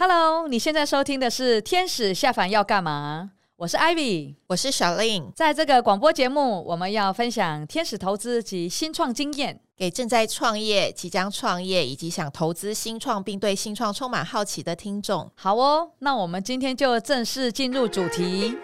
Hello，你现在收听的是《天使下凡要干嘛》？我是 Ivy，我是小令。在这个广播节目，我们要分享天使投资及新创经验，给正在创业、即将创业以及想投资新创并对新创充满好奇的听众。好哦，那我们今天就正式进入主题。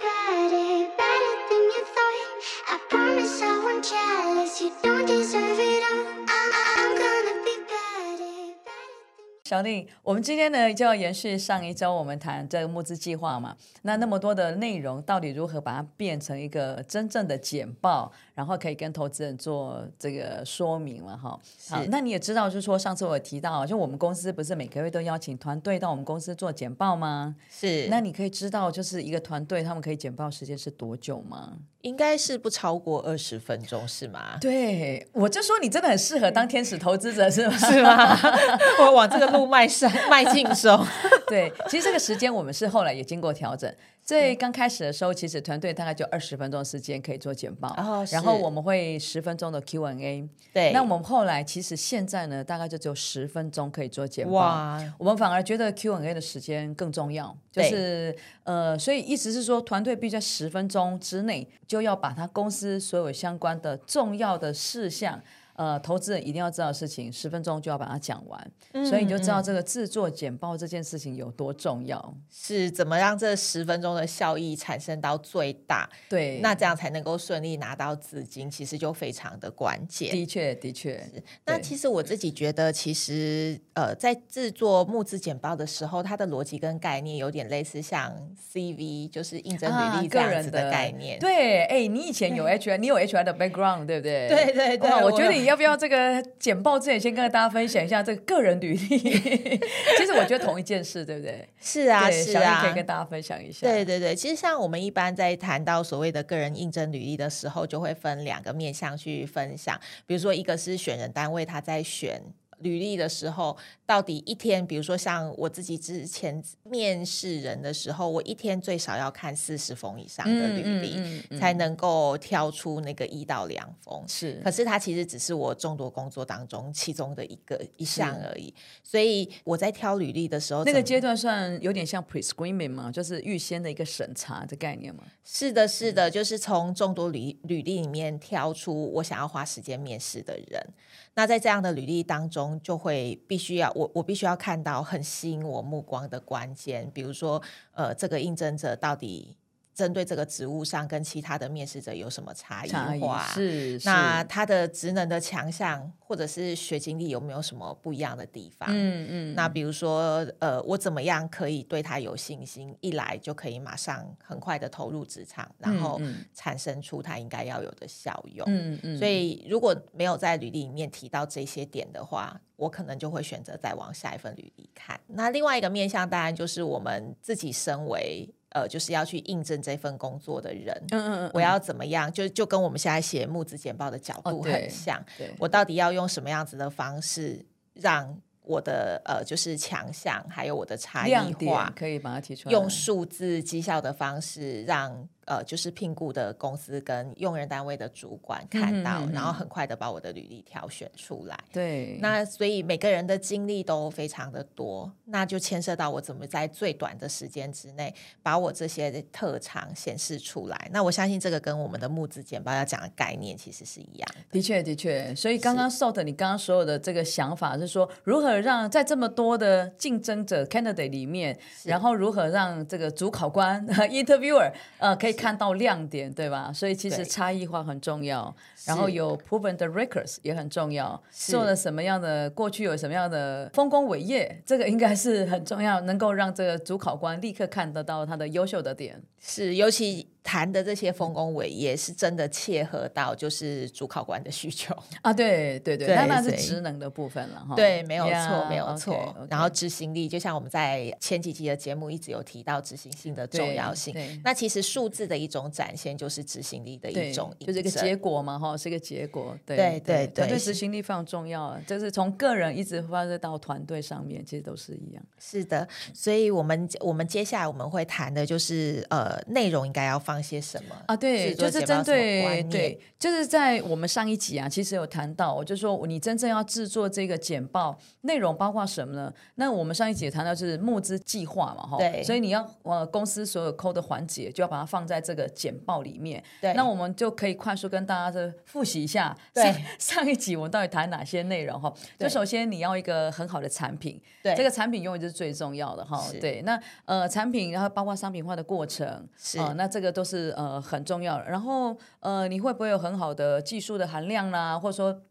小丽，我们今天呢就要延续上一周我们谈这个募资计划嘛。那那么多的内容，到底如何把它变成一个真正的简报，然后可以跟投资人做这个说明了哈？好，那你也知道，就是说上次我有提到，就我们公司不是每个月都邀请团队到我们公司做简报吗？是。那你可以知道，就是一个团队他们可以简报时间是多久吗？应该是不超过二十分钟，是吗？对，我就说你真的很适合当天使投资者，是吗？是吗？我往这个路迈上迈进中。对，其实这个时间我们是后来也经过调整。最刚开始的时候，其实团队大概就二十分钟时间可以做简报，哦、然后我们会十分钟的 Q&A。对，那我们后来其实现在呢，大概就只有十分钟可以做简报。哇，我们反而觉得 Q&A 的时间更重要，就是呃，所以意思是说，团队必须在十分钟之内就要把他公司所有相关的重要的事项。呃，投资人一定要知道的事情，十分钟就要把它讲完，嗯，所以你就知道这个制作简报这件事情有多重要，是怎么让这十分钟的效益产生到最大？对，那这样才能够顺利拿到资金，其实就非常的关键。的确，的确。那其实我自己觉得，其实呃，在制作募资简报的时候，它的逻辑跟概念有点类似，像 CV，就是应征履历这样子的概念。啊、对，哎，你以前有 HR，你有 HR 的 background，对不对？对 对对，我觉得你。要不要这个简报之前先跟大家分享一下这个个人履历？其实我觉得同一件事，对不对？是啊，是啊，可以跟大家分享一下。对对对，其实像我们一般在谈到所谓的个人应征履历的时候，就会分两个面向去分享。比如说，一个是选人单位他在选。履历的时候，到底一天，比如说像我自己之前面试人的时候，我一天最少要看四十封以上的履历，嗯嗯嗯，才能够挑出那个一到两封。是，可是它其实只是我众多工作当中其中的一个一项而已。所以我在挑履历的时候，那个阶段算有点像 pre-screening 嘛，就是预先的一个审查的概念嘛。是的，是的，就是从众多履履历里面挑出我想要花时间面试的人。那在这样的履历当中，就会必须要我我必须要看到很吸引我目光的关键，比如说，呃，这个应征者到底。针对这个职务上，跟其他的面试者有什么差异化？是，是那他的职能的强项，或者是学经历有没有什么不一样的地方？嗯嗯。那比如说，呃，我怎么样可以对他有信心？一来就可以马上很快的投入职场，然后产生出他应该要有的效用。嗯嗯。所以如果没有在履历里面提到这些点的话，我可能就会选择再往下一份履历看。那另外一个面向，当然就是我们自己身为。呃，就是要去应征这份工作的人，嗯嗯嗯，我要怎么样？就就跟我们现在写募资简报的角度很像。哦，对，对，我到底要用什么样子的方式让？我的呃，就是强项，还有我的差异化，可以把它提出来。用数字绩效的方式让，让呃，就是聘雇的公司跟用人单位的主管看到，嗯嗯嗯，然后很快的把我的履历挑选出来。对，那所以每个人的经历都非常的多，那就牵涉到我怎么在最短的时间之内把我这些特长显示出来。那我相信这个跟我们的募资简报要讲的概念其实是一样的。的确，的确。所以刚刚 Salt 你刚刚所有的这个想法是说如何。让在这么多的竞争者 candidate 里面，然后如何让这个主考官 interviewer 呃可以看到亮点，对吧？所以其实差异化很重要，然后有 proven 的 records 也很重要，做了什么样的过去有什么样的丰功伟业，这个应该是很重要，能够让这个主考官立刻看得到他的优秀的点，是尤其。谈的这些丰功伟业是真的切合到就是主考官的需求啊，对对对，那那是职能的部分了哈。对，没有错，yeah, 没有错。Okay, okay. 然后执行力，就像我们在前几集的节目一直有提到执行性的重要性。那其实数字的一种展现，就是执行力的一种，就是一个结果嘛，哈，是一个结果。对对对对，对，执行力非常重要，就是从个人一直发展到团队上面，其实都是一样。是的，所以我们我们接下来我们会谈的就是呃，内容应该要放些什么啊？对，就是针对对，就是在我们上一集啊，其实有谈到，我就说你真正要制作这个简报内容包括什么呢？那我们上一集也谈到就是募资计划嘛，哈，对，所以你要呃公司所有 code 的环节就要把它放在这个简报里面。对，那我们就可以快速跟大家的复习一下，对，上一集我们到底谈哪些内容哈？就首先你要一个很好的产品，对，这个产品永远就是最重要的哈。对，那呃产品然后包括商品化的过程，是、呃，那这个都是呃很重要的。然后呃你会不会有很好的技术的含量啦，或者说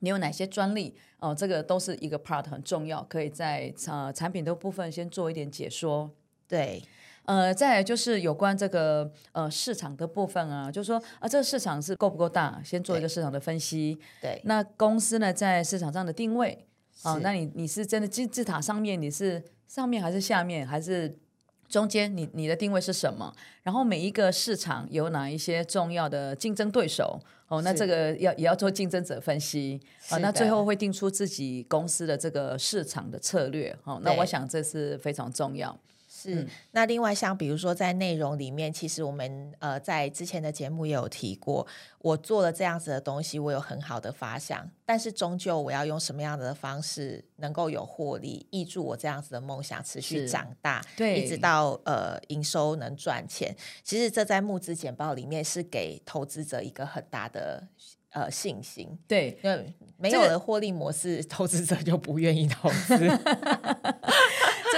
你有哪些专利？哦、呃，这个都是一个 part 很重要，可以在呃产品的部分先做一点解说。对，呃，再来就是有关这个呃市场的部分啊，就是说啊、呃，这个市场是够不够大，先做一个市场的分析。对，那公司呢在市场上的定位，啊、呃，那你你是真的金字塔上面，你是上面还是下面还是？中间你你的定位是什么？然后每一个市场有哪一些重要的竞争对手？哦，那这个要也要做竞争者分析啊。那最后会定出自己公司的这个市场的策略。哦，那我想这是非常重要。是，嗯、那另外像比如说在内容里面，其实我们呃在之前的节目也有提过，我做了这样子的东西，我有很好的发想，但是终究我要用什么样的方式能够有获利，挹注我这样子的梦想持续长大，对，一直到呃营收能赚钱。其实这在募资简报里面是给投资者一个很大的呃信心，对，因为没有了获利模式，这个、投资者就不愿意投资。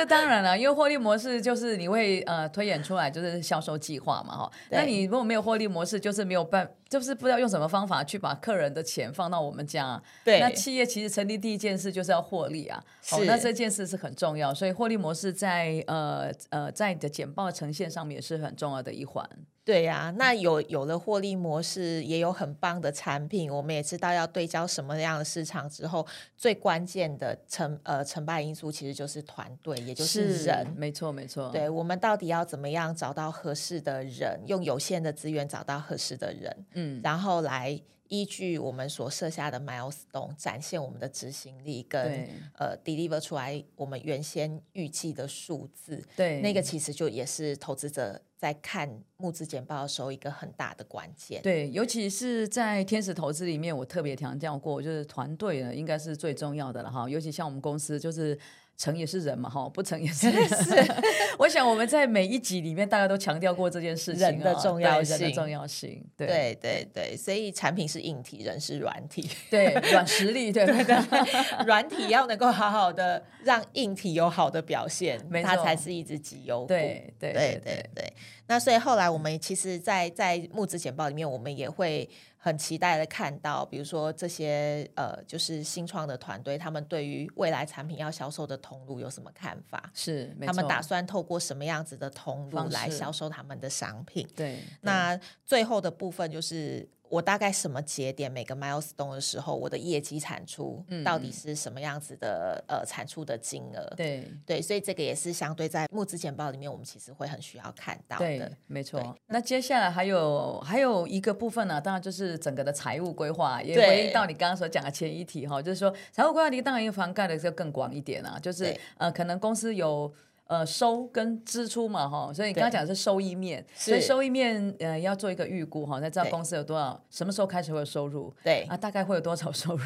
这当然了，因为获利模式就是你会呃推演出来就是销售计划嘛哈。那你如果没有获利模式，就是没有办，就是不知道用什么方法去把客人的钱放到我们家。对，那企业其实成立第一件事就是要获利啊。好。哦，那这件事是很重要，所以获利模式在呃呃在你的简报呈现上面也是很重要的一环。对呀、啊，那有有了获利模式，也有很棒的产品，我们也知道要对焦什么样的市场之后，最关键的成呃成败因素其实就是团队，也就是人。是没错，没错。对，我们到底要怎么样找到合适的人，用有限的资源找到合适的人，嗯，然后来。依据我们所设下的 milestone 展现我们的执行力跟，跟呃 deliver 出来我们原先预计的数字。对，那个其实就也是投资者在看募资简报的时候一个很大的关键。对，尤其是在天使投资里面，我特别强调过，就是团队呢应该是最重要的了哈。尤其像我们公司就是。成也是人嘛，哈，不成也是 人。是，我想我们在每一集里面，大家都强调过这件事情，人的重要性，人的重要性。对对对对，所以产品是硬体，人是软体，对软实力，对对对，软体要能够好好的让硬体有好的表现，它才是一只绩优股。对对对对对。那所以后来我们其实在，在在募资简报里面，我们也会。很期待的看到，比如说这些呃，就是新创的团队，他们对于未来产品要销售的通路有什么看法？是，他们打算透过什么样子的通路来销售他们的商品？对，那最后的部分就是。我大概什么节点每个 milestone 的时候，我的业绩产出到底是什么样子的？嗯、呃，产出的金额，对对，所以这个也是相对在募资简报里面，我们其实会很需要看到的。对，没错。那接下来还有还有一个部分呢、啊，当然就是整个的财务规划，也回应到你刚刚所讲的前一题哈，就是说财务规划你当然要涵盖的就更广一点啊，就是呃，可能公司有。呃，收跟支出嘛，哈，所以你刚刚讲的是收益面，所以收益面呃要做一个预估哈，才知道公司有多少，什么时候开始会有收入，对。啊，大概会有多少收入，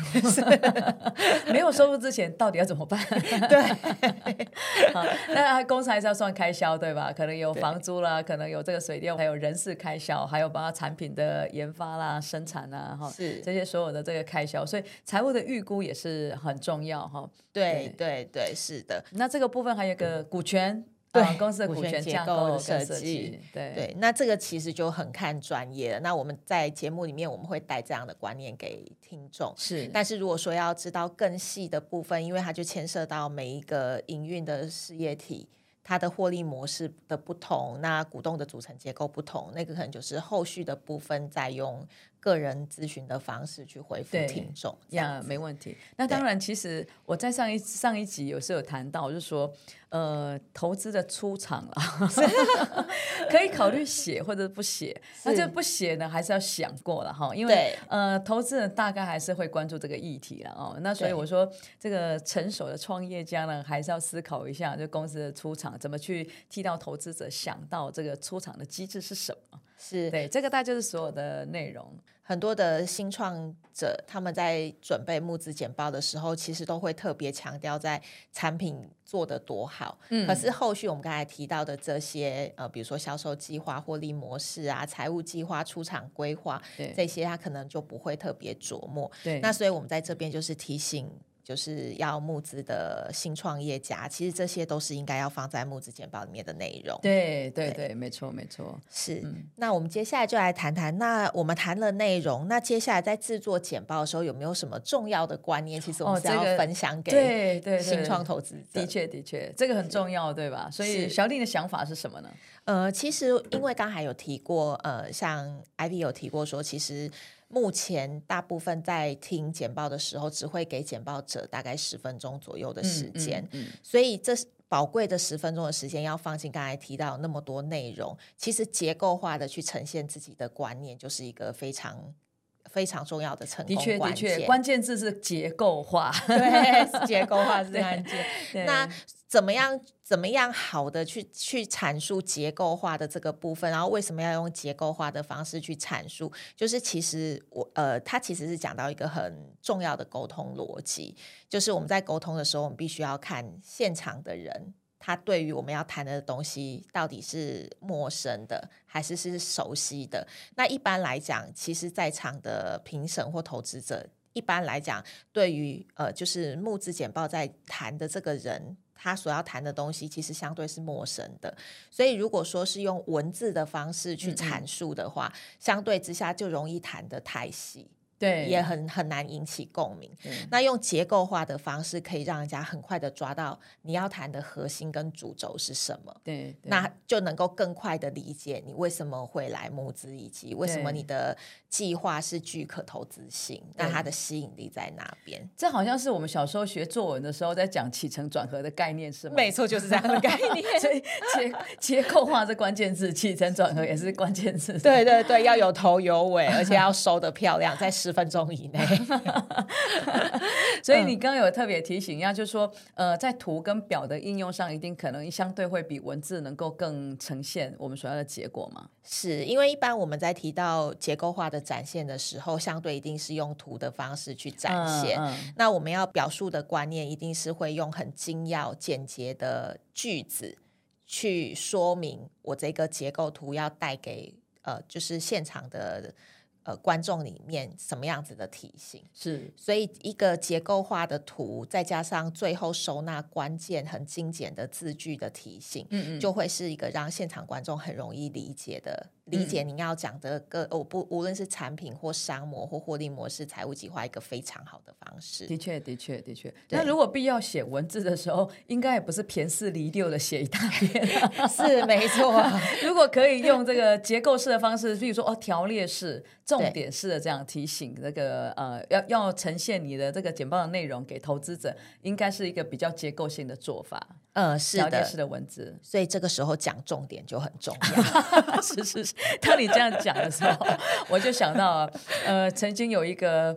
没有收入之前到底要怎么办？对，好，那公司还是要算开销对吧？可能有房租啦，可能有这个水电，还有人事开销，还有包括产品的研发啦、生产啦，哈，是。这些所有的这个开销，所以财务的预估也是很重要哈。对。对对，是的。那这个部分还有一个股权，对、呃、公司的股权结构的设计。对对，那这个其实就很看专业了。那我们在节目里面我们会带这样的观念给听众。是，但是如果说要知道更细的部分，因为它就牵涉到每一个营运的事业体。它的获利模式的不同，那股东的组成结构不同，那个可能就是后续的部分再用个人咨询的方式去回复听众。呀，没问题。那当然，其实我在上一上一集有时候有谈到，就是说。呃，投资的出场了，可以考虑写或者不写。那这不写呢，还是要想过了哈，因为呃，投资人大概还是会关注这个议题了哦。那所以我说，这个成熟的创业家呢，还是要思考一下，这公司的出场怎么去替到投资者想到这个出场的机制是什么？是对，这个大概就是所有的内容。很多的新创者他们在准备募资简报的时候，其实都会特别强调在产品做得多好。嗯，可是后续我们刚才提到的这些，呃，比如说销售计划、获利模式啊、财务计划、出厂规划，对这些他可能就不会特别琢磨。对，那所以我们在这边就是提醒。就是要募资的新创业家，其实这些都是应该要放在募资简报里面的内容。对对对，对没错没错。是，嗯、那我们接下来就来谈谈，那我们谈了内容，那接下来在制作简报的时候，有没有什么重要的观念？其实我们是要分享给对对新创投资者。的确的确，这个很重要，对吧？所以小丽的想法是什么呢？呃，其实因为刚才有提过，呃，像 Ivy 有提过说，其实。目前大部分在听简报的时候，只会给简报者大概十分钟左右的时间，嗯嗯嗯、所以这宝贵的十分钟的时间要放进刚才提到那么多内容，其实结构化的去呈现自己的观念，就是一个非常非常重要的成功关键。的确，的确，关键字是结构化，对，结构化是关键。那怎么样？怎么样好的去去阐述结构化的这个部分？然后为什么要用结构化的方式去阐述？就是其实我呃，他其实是讲到一个很重要的沟通逻辑，就是我们在沟通的时候，我们必须要看现场的人，他对于我们要谈的东西到底是陌生的还是是熟悉的。那一般来讲，其实在场的评审或投资者，一般来讲，对于呃，就是募资简报在谈的这个人。他所要谈的东西其实相对是陌生的，所以如果说是用文字的方式去阐述的话，嗯嗯，相对之下就容易谈得太细。对，也很很难引起共鸣。嗯、那用结构化的方式，可以让人家很快的抓到你要谈的核心跟主轴是什么。对，对那就能够更快的理解你为什么会来募资，以及为什么你的计划是具可投资性，对那它的吸引力在哪边？这好像是我们小时候学作文的时候在讲起承转合的概念，是吗？没错，就是这样的概念。所以结结构化是关键字，起承转合也是关键字。对对对，要有头有尾，而且要收得漂亮，在。十分钟以内，所以你刚刚有特别提醒一下，就是说，呃，在图跟表的应用上，一定可能相对会比文字能够更呈现我们所要的结果吗？是因为一般我们在提到结构化的展现的时候，相对一定是用图的方式去展现。嗯嗯、那我们要表述的观念，一定是会用很精要、简洁的句子去说明我这个结构图要带给呃，就是现场的。呃，观众里面什么样子的体型是，所以一个结构化的图，再加上最后收纳关键、很精简的字句的提醒，嗯嗯，就会是一个让现场观众很容易理解的。理解您要讲的个，我不无论是产品或商模或获利模式、财务计划，一个非常好的方式。的确，的确，的确。那如果必要写文字的时候，应该也不是偏四离六的写一大 篇。是没错。如果可以用这个结构式的方式，比如说哦条列式、重点式的这样提醒，这个呃要要呈现你的这个简报的内容给投资者，应该是一个比较结构性的做法。嗯，是的，是的文字，所以这个时候讲重点就很重要。是是是，当你这样讲的时候，我就想到，呃，曾经有一个，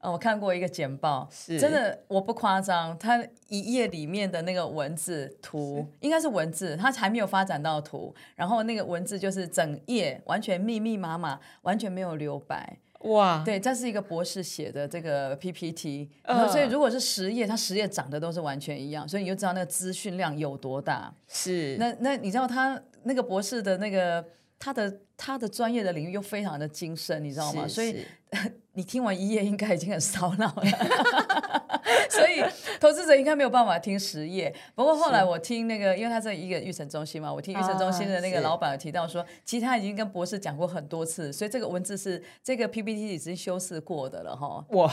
呃，我看过一个简报，是真的，我不夸张，它一页里面的那个文字图，应该是文字，它还没有发展到图，然后那个文字就是整页完全密密麻麻，完全没有留白。哇，对，这是一个博士写的这个 PPT，呃，所以如果是十页，它十页长得都是完全一样，所以你就知道那个资讯量有多大。是，那那你知道他那个博士的那个他的他的专业的领域又非常的精深，你知道吗？所以 你听完一页应该已经很烧脑了。所以投资者应该没有办法听十页。不过后来我听那个，因为他是一个育成中心嘛，我听育成中心的那个老板有提到说，其实他已经跟博士讲过很多次，所以这个文字是这个 PPT 已经修饰过的了哈。哇！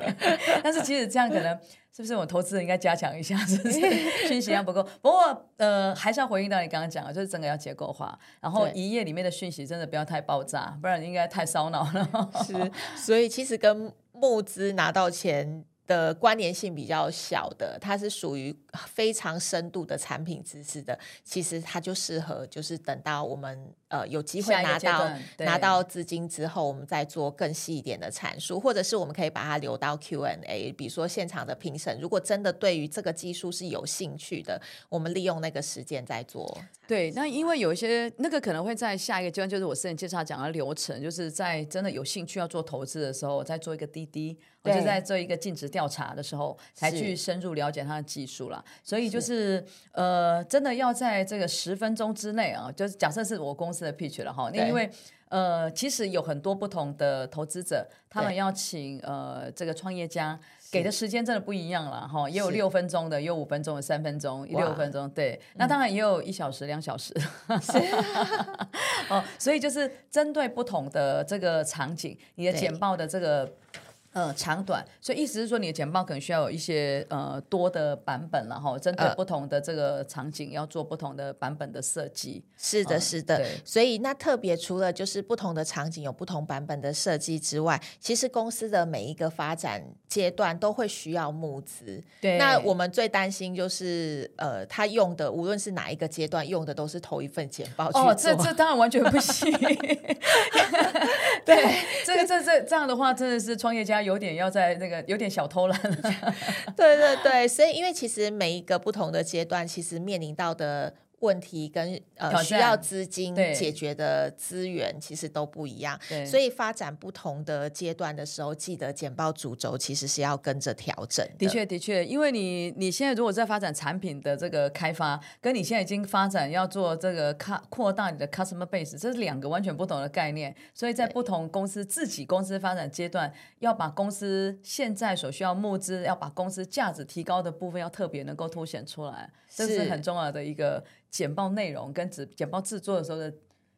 但是其实这样可能是不是我投资人应该加强一下，是不是讯息量不够？不过呃，还是要回应到你刚刚讲的，就是整个要结构化，然后一页里面的讯息真的不要太爆炸，不然应该太烧脑了。是，所以其实跟募资拿到钱的关联性比较小的，它是属于非常深度的产品知识的，其实它就适合就是等到我们呃有机会拿到拿到资金之后，我们再做更细一点的阐述，或者是我们可以把它留到 Q&A，比如说现场的评审，如果真的对于这个技术是有兴趣的，我们利用那个时间再做。对，那因为有一些那个可能会在下一个阶段，就是我之前介绍讲的流程，就是在真的有兴趣要做投资的时候，再做一个滴滴，我就在做一个尽职调查的时候，才去深入了解它的技术啦。所以就是，是呃，真的要在这个十分钟之内啊，就是假设是我公司的 pitch 了哈，那因为呃，其实有很多不同的投资者，他们要请呃这个创业家。给的时间真的不一样了哈，也有六分钟的，也有五分钟的，三分钟，六分钟，对，那当然也有一小时、两小时。是。哦，所以就是针对不同的这个场景，你的简报的这个。呃，长短，所以意思是说，你的简报可能需要有一些呃多的版本，然后针对不同的这个场景，要做不同的版本的设计。是的，是的。对所以那特别除了就是不同的场景有不同版本的设计之外，其实公司的每一个发展阶段都会需要募资。对。那我们最担心就是呃，他用的无论是哪一个阶段用的都是同一份简报去这这当然完全不行。对，这个这这这样的话，真的是创业家。有点要在那个有点小偷懒，对对对，所以因为其实每一个不同的阶段，其实面临到的。问题跟呃需要资金解决的资源其实都不一样，所以发展不同的阶段的时候，记得简报主轴其实是要跟着调整的。的确，的确，因为你你现在如果在发展产品的这个开发，跟你现在已经发展要做这个扩扩大你的 customer base，这是两个完全不同的概念。所以在不同公司自己公司发展阶段，要把公司现在所需要募资，要把公司价值提高的部分，要特别能够凸显出来，这是很重要的一个。简报内容跟纸简报制作的时候的，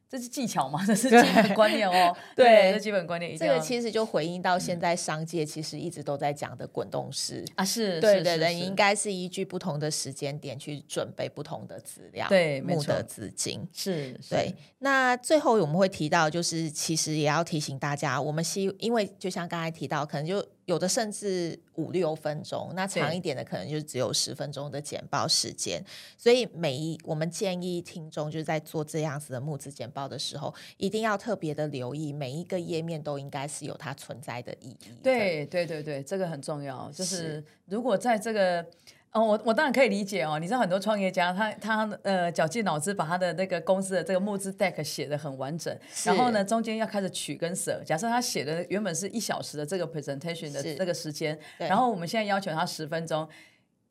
这是技巧吗？这是基本观念哦。对，这基本观念一定。这个其实就回应到现在商界其实一直都在讲的滚动式啊，是，对对对，应该是依据不同的时间点去准备不同的资料，对，募的资金是，对。那最后我们会提到，就是其实也要提醒大家，我们希因为就像刚才提到，可能就。有的甚至五六分钟，那长一点的可能就只有十分钟的简报时间。所以每一我们建议听众就是在做这样子的募资简报的时候，一定要特别的留意每一个页面都应该是有它存在的意义的。对对对对，这个很重要。就是如果在这个。哦，我我当然可以理解哦。你知道很多创业家，他他呃绞尽脑汁把他的那个公司的这个募资 deck 写得很完整，然后呢中间要开始取跟舍。假设他写的原本是一小时的这个 presentation 的这个时间，然后我们现在要求他十分钟，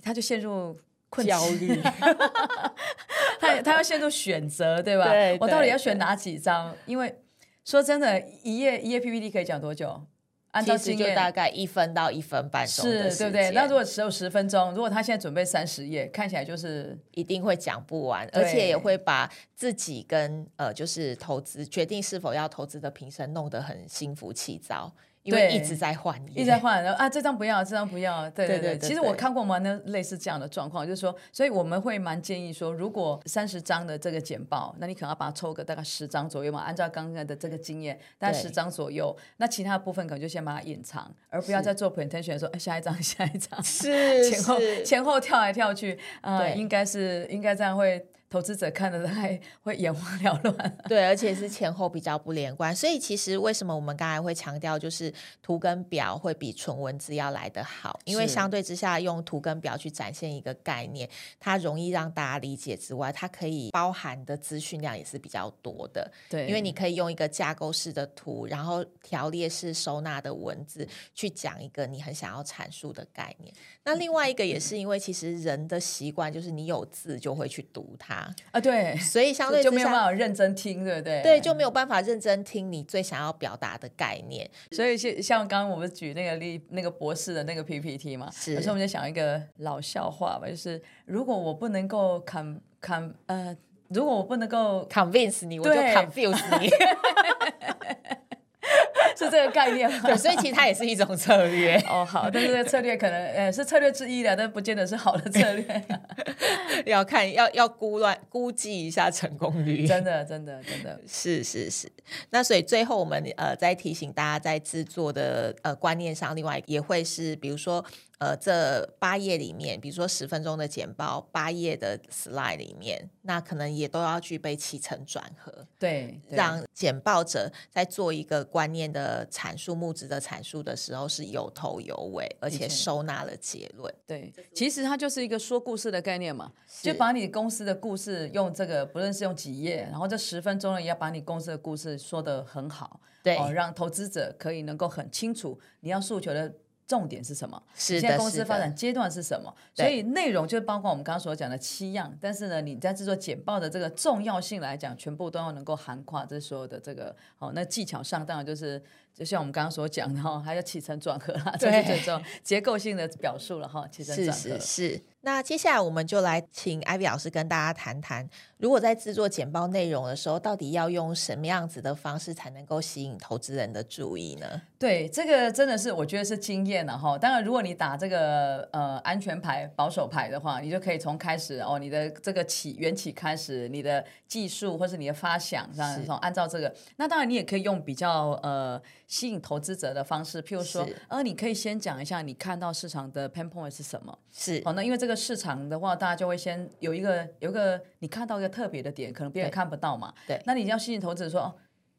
他就陷入困焦虑，他他要陷入选择，对吧？对，我到底要选哪几张？因为说真的，一页一页 PPT 可以讲多久？按照经验就大概一分到一分半钟，是对不对？那如果只有十分钟，如果他现在准备三十页，看起来就是一定会讲不完，而且也会把自己跟呃，就是投资决定是否要投资的评审弄得很心浮气躁。因为一直在换，一直在换，然后啊，这张不要，这张不要，对对对。对对对对，其实我看过蛮多类似这样的状况，就是说，所以我们会蛮建议说，如果三十张的这个简报，那你可能要把它抽个大概十张左右嘛，按照刚刚的这个经验，大概十张左右，那其他的部分可能就先把它隐藏，而不要再做 presentation 的时候，哎，下一张，下一张，是前后是。前后跳来跳去，啊、应该是应该这样会。投资者看的还会眼花缭乱，对，而且是前后比较不连贯，所以其实为什么我们刚才会强调，就是图跟表会比纯文字要来得好，因为相对之下用图跟表去展现一个概念，它容易让大家理解之外，它可以包含的资讯量也是比较多的，对，因为你可以用一个架构式的图，然后条列式收纳的文字去讲一个你很想要阐述的概念。那另外一个也是因为其实人的习惯就是你有字就会去读它。它啊，对，所以相对就没有办法认真听，对不对？对，就没有办法认真听你最想要表达的概念。所以像像刚刚我们举那个例，那个博士的那个 PPT 嘛，是，有时候我们就想一个老笑话吧，就是如果我不能够 con con 呃，如果我不能够 convince 你，我就 confuse 你。是这个概念吗？对，所以其实它也是一种策略哦。好，但是这个策略可能呃是策略之一的，但不见得是好的策略。要看要要估乱估计一下成功率。真的，真的，真的是是是。那所以最后我们呃再提醒大家，在制作的呃观念上，另外也会是比如说。呃，这八页里面，比如说十分钟的简报，八页的 slide 里面，那可能也都要具备起承转合，对，对，让简报者在做一个观念的阐述、目的的阐述的时候是有头有尾，而且收纳了结论。对，其实它就是一个说故事的概念嘛，就把你公司的故事用这个，不论是用几页，然后这十分钟呢，也要把你公司的故事说得很好，对，哦，让投资者可以能够很清楚你要诉求的。重点是什么？是，现在公司发展阶段是什么？所以内容就包括我们刚刚所讲的七样。但是呢，你在制作简报的这个重要性来讲，全部都要能够涵盖这所有的这个哦。那技巧上当然就是，就像我们刚刚所讲的哈，还要起承转合啦，这是最重要结构性的表述了哈。起承转合是是是。那接下来我们就来请 Ivy 老师跟大家谈谈，如果在制作简报内容的时候，到底要用什么样子的方式才能够吸引投资人的注意呢？对，这个真的是我觉得是经验了哈。当然，如果你打这个呃安全牌、保守牌的话，你就可以从开始哦，你的这个起缘起开始，你的技术或是你的发想这样，从按照这个。那当然，你也可以用比较呃吸引投资者的方式，譬如说，呃，你可以先讲一下你看到市场的 pain point 是什么。是，好，那因为这个。市场的话，大家就会先有一个有一个你看到一个特别的点，可能别人看不到嘛。对，那你要吸引投资者说哦。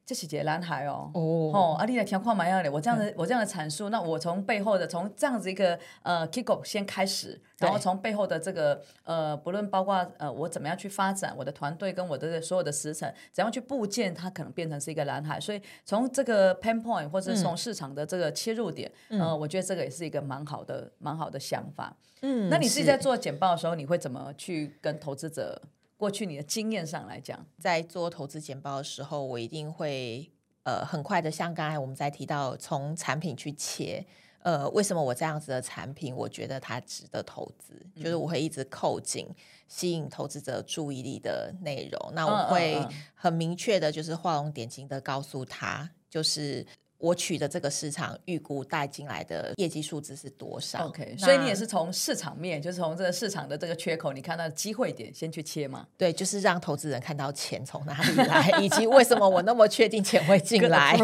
这是一个蓝海哦，哦，哦，啊，你来听看嘛样的，我这样的、嗯、我这样的阐述，那我从背后的从这样子一个呃 kick off 先开始，然后从背后的这个呃，不论包括呃我怎么样去发展我的团队跟我的所有的时程，怎样去部件它可能变成是一个蓝海，所以从这个 pain point 或者是从市场的这个切入点，嗯、呃，我觉得这个也是一个蛮好的蛮好的想法。嗯，那你自己在做简报的时候，你会怎么去跟投资者？过去你的经验上来讲，在做投资简报的时候，我一定会呃很快的，像刚才我们在提到从产品去切，呃，为什么我这样子的产品，我觉得它值得投资，嗯、就是我会一直扣紧吸引投资者注意力的内容，那我会很明确的，就是画龙点睛的告诉他，就是。我取的这个市场预估带进来的业绩数字是多少？OK，所以你也是从市场面，就是从这个市场的这个缺口，你看到机会点先去切嘛？对，就是让投资人看到钱从哪里来，以及为什么我那么确定钱会进来，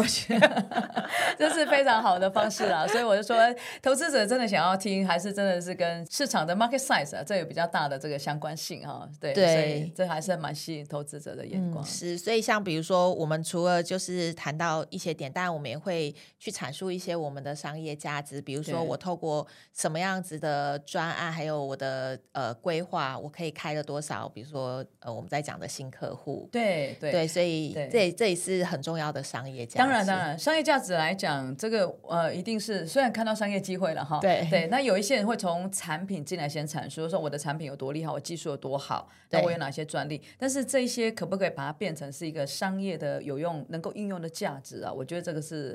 这是非常好的方式啊！所以我就说，投资者真的想要听，还是真的是跟市场的 market size 啊，这有比较大的这个相关性哈。对，对，所以这还是蛮吸引投资者的眼光。嗯、是，所以像比如说，我们除了就是谈到一些点，当然我们也会。去阐述一些我们的商业价值，比如说我透过什么样子的专案，还有我的呃规划，我可以开了多少，比如说呃我们在讲的新客户，对对对，所以这这也是很重要的商业价值。当然当然，商业价值来讲，这个呃一定是虽然看到商业机会了哈，对对，那有一些人会从产品进来先阐述，说我的产品有多厉害，我技术有多好，那我有哪些专利，但是这些可不可以把它变成是一个商业的有用、能够应用的价值啊？我觉得这个是。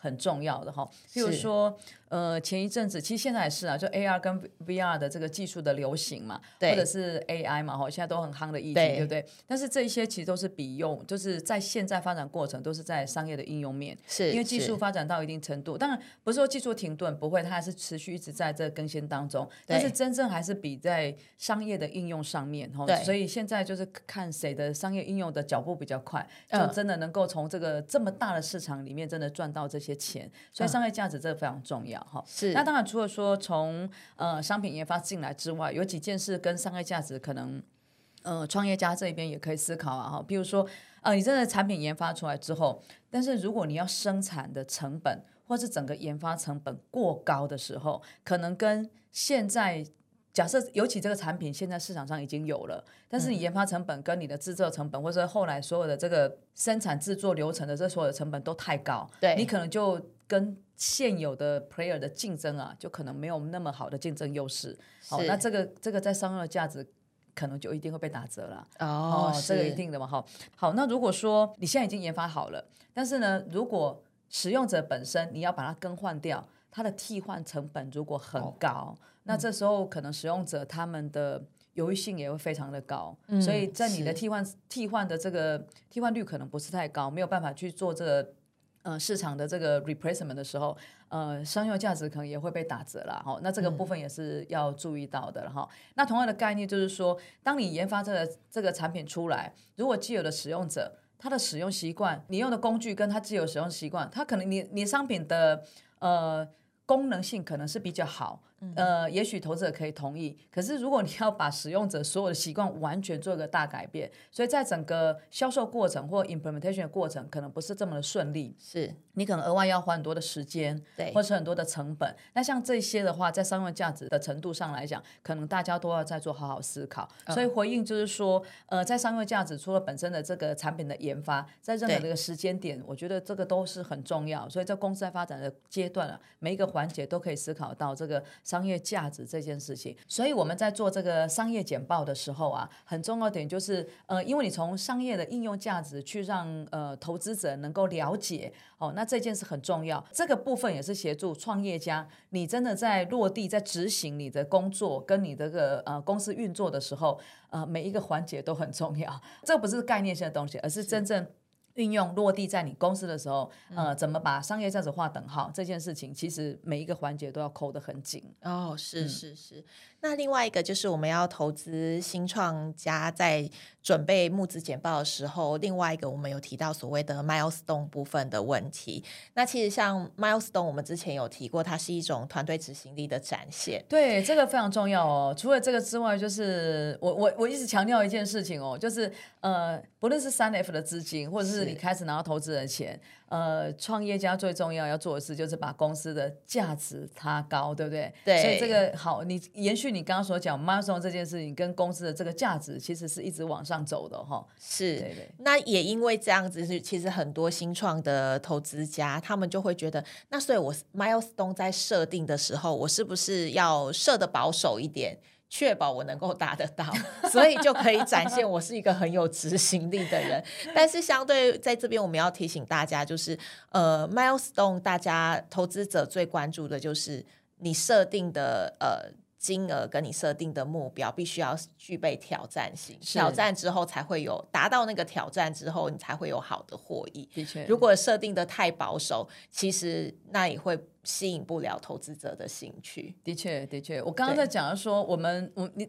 很重要的哈，譬如说，呃，前一阵子，其实现在也是啊，就 AR 跟 VR 的这个技术的流行嘛，或者是 AI 嘛，哈，现在都很夯的议题，对，对不对？但是这一些其实都是比用，就是在现在发展过程都是在商业的应用面，是因为技术发展到一定程度，当然不是说技术停顿，不会，它还是持续一直在这更新当中，但是真正还是比在商业的应用上面，哈，所以现在就是看谁的商业应用的脚步比较快，就真的能够从这个这么大的市场里面真的赚到这些。些钱，所以商业价值这个非常重要哈。是，那当然除了说从呃商品研发进来之外，有几件事跟商业价值可能呃创业家这边也可以思考啊哈。比如说呃你真的产品研发出来之后，但是如果你要生产的成本或是整个研发成本过高的时候，可能跟现在。假设尤其这个产品现在市场上已经有了，但是你研发成本跟你的制作成本，或者后来所有的这个生产制作流程的这所有的成本都太高，对，你可能就跟现有的 player 的竞争啊，就可能没有那么好的竞争优势。好，那这个这个在商用的价值。可能就一定会被打折了。哦，这个一定的嘛，好，好，那如果说你现在已经研发好了，但是呢，如果使用者本身你要把它更换掉，它的替换成本如果很高，哦、那这时候可能使用者他们的犹豫性也会非常的高，嗯、所以在你的替换替换的这个替换率可能不是太高，没有办法去做这个呃市场的这个 replacement 的时候，呃，商用价值可能也会被打折了哈。那这个部分也是要注意到的哈。嗯、那同样的概念就是说，当你研发这个这个产品出来，如果既有的使用者他的使用习惯，你用的工具跟他既有使用习惯，他可能你你商品的呃。功能性可能是比较好，呃，也许投资者可以同意。可是如果你要把使用者所有的习惯完全做一个大改变，所以在整个销售过程或 implementation 的过程，可能不是这么的顺利。是你可能额外要花很多的时间，对，或是很多的成本。那像这些的话，在商用价值的程度上来讲，可能大家都要再做好好思考。嗯、所以回应就是说，呃，在商用价值除了本身的这个产品的研发，在任何的一个时间点，我觉得这个都是很重要。所以在公司在发展的阶段啊，每一个环节都可以思考到这个商业价值这件事情，所以我们在做这个商业简报的时候啊，很重要点就是，呃，因为你从商业的应用价值去让呃投资者能够了解，哦，那这件事很重要。这个部分也是协助创业家，你真的在落地在执行你的工作跟你这个呃公司运作的时候，呃，每一个环节都很重要。这不是概念性的东西，而是真正。运用落地在你公司的时候，呃，怎么把商业价值划等号这件事情，其实每一个环节都要抠得很紧。哦，是是是。那另外一个就是我们要投资新创家在准备募资简报的时候，另外一个我们有提到所谓的 milestone 部分的问题。那其实像 milestone，我们之前有提过，它是一种团队执行力的展现。对，这个非常重要哦。除了这个之外，就是我我我一直强调一件事情哦，就是呃，不论是三 F 的资金，或者是你开始拿到投资人的钱。呃，创业家最重要要做的事就是把公司的价值拉高，对不对？对。所以这个好，你延续你刚刚所讲 milestone 这件事情，跟公司的这个价值其实是一直往上走的哈。是，对对。那也因为这样子，是其实很多新创的投资家，他们就会觉得，那所以我 milestone 在设定的时候，我是不是要设的保守一点？确保我能够达得到，所以就可以展现我是一个很有执行力的人。但是相对在这边，我们要提醒大家，就是呃，milestone，大家投资者最关注的就是你设定的呃。金额跟你设定的目标必须要具备挑战性，挑战之后才会有达到那个挑战之后，你才会有好的获益。的确，如果设定的太保守，其实那也会吸引不了投资者的兴趣。的确，的确，我刚刚在讲说，我们我你。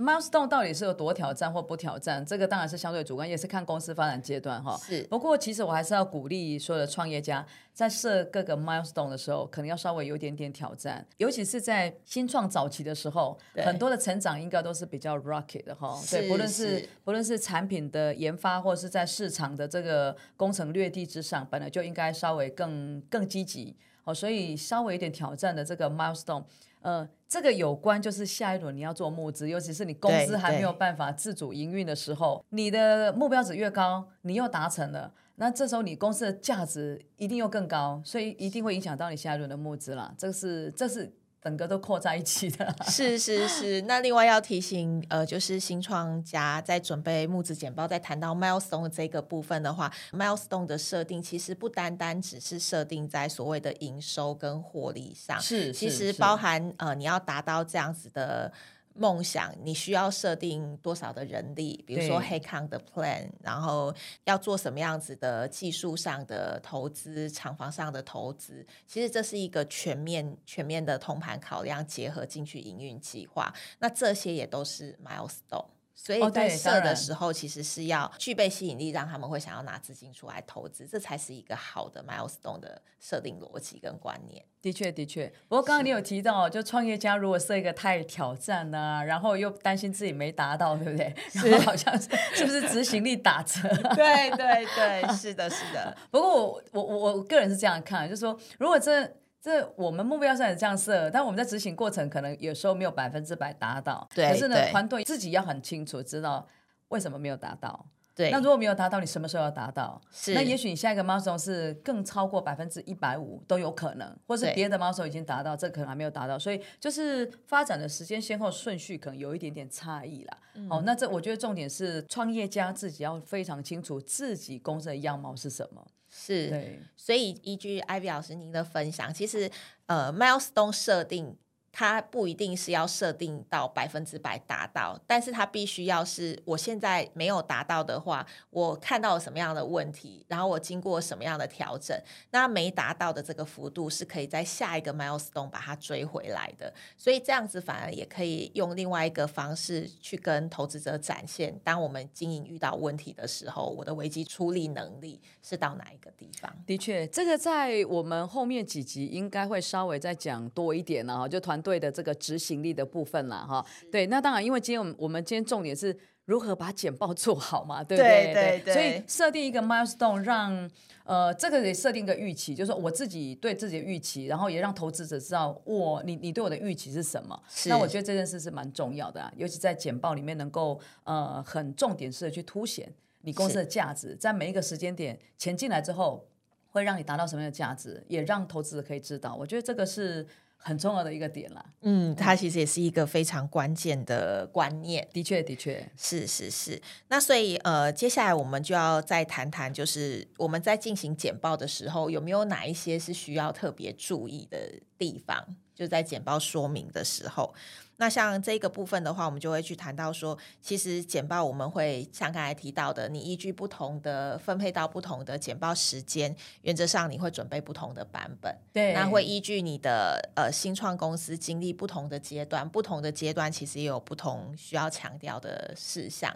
Milestone 到底是有多挑战或不挑战？这个当然是相对主观，也是看公司发展阶段哈。是。不过其实我还是要鼓励所有的创业家，在设各个 Milestone 的时候，可能要稍微有一点点挑战，尤其是在新创早期的时候，很多的成长应该都是比较 rocket 的哈。是对，不论是，是不论是产品的研发，或者是在市场的这个攻城略地之上，本来就应该稍微更更积极。好，所以稍微有点挑战的这个 Milestone。呃，这个有关就是下一轮你要做募资，尤其是你公司还没有办法自主营运的时候，你的目标值越高，你又达成了，那这时候你公司的价值一定又更高，所以一定会影响到你下一轮的募资了。这是，这是。整个都扣在一起的，是是是。那另外要提醒，呃，就是新创家在准备募资简报，在谈到 milestone 这个部分的话，milestone 的设定其实不单单只是设定在所谓的营收跟获利上，是，其实包含呃，你要达到这样子的。梦想，你需要设定多少的人力？比如说 headcount 的 plan，然后要做什么样子的技术上的投资、厂房上的投资。其实这是一个全面、全面的通盘考量，结合进去营运计划。那这些也都是 milestone。所以在设的时候，其实是要具备吸引力，让他们会想要拿资金出来投资，这才是一个好的 milestone 的设定逻辑跟观念。的确，的确。不过刚刚你有提到，就创业家如果设一个太挑战呢、啊，然后又担心自己没达到，对不对？是，好像是是不是执行力打折？对对对，是的，是的。不过我我我我个人是这样看，就是说，如果这。这我们目标是这样设，但我们在执行过程可能有时候没有百分之百达到。对，可是呢，团队自己要很清楚知道为什么没有达到。对，那如果没有达到，你什么时候要达到？是，那也许你下一个 milestone 是更超过百分之一百五都有可能，或是别的 milestone 已经达到，这可能还没有达到，所以就是发展的时间先后顺序可能有一点点差异啦。哦，那这我觉得重点是创业家自己要非常清楚自己公司的样貌是什么。是，所以依据 Ivy 老师您的分享，其实呃 milestone 设定。它不一定是要设定到百分之百达到，但是它必须要是我现在没有达到的话，我看到了什么样的问题，然后我经过什么样的调整，那没达到的这个幅度是可以在下一个 milestone 把它追回来的。所以这样子反而也可以用另外一个方式去跟投资者展现，当我们经营遇到问题的时候，我的危机处理能力是到哪一个地方？的确，这个在我们后面几集应该会稍微再讲多一点啊，就团。对的，这个执行力的部分了哈。对，那当然，因为今天我们我们今天重点是如何把简报做好嘛，对不对？对对。所以设定一个 milestone，让呃这个得设定一个预期，就是我自己对自己的预期，然后也让投资者知道我你你对我的预期是什么。那我觉得这件事是蛮重要的啊，尤其在简报里面能够呃很重点式的去凸显你公司的价值，在每一个时间点钱进来之后会让你达到什么样的价值，也让投资者可以知道。我觉得这个是。很重要的一个点了，嗯，它其实也是一个非常关键的观念。的确，的确，是是是。那所以呃，接下来我们就要再谈谈，就是我们在进行简报的时候，有没有哪一些是需要特别注意的地方？就在简报说明的时候。那像这个部分的话，我们就会去谈到说，其实简报我们会像刚才提到的，你依据不同的分配到不同的简报时间，原则上你会准备不同的版本。对，那会依据你的呃新创公司经历不同的阶段，不同的阶段其实也有不同需要强调的事项。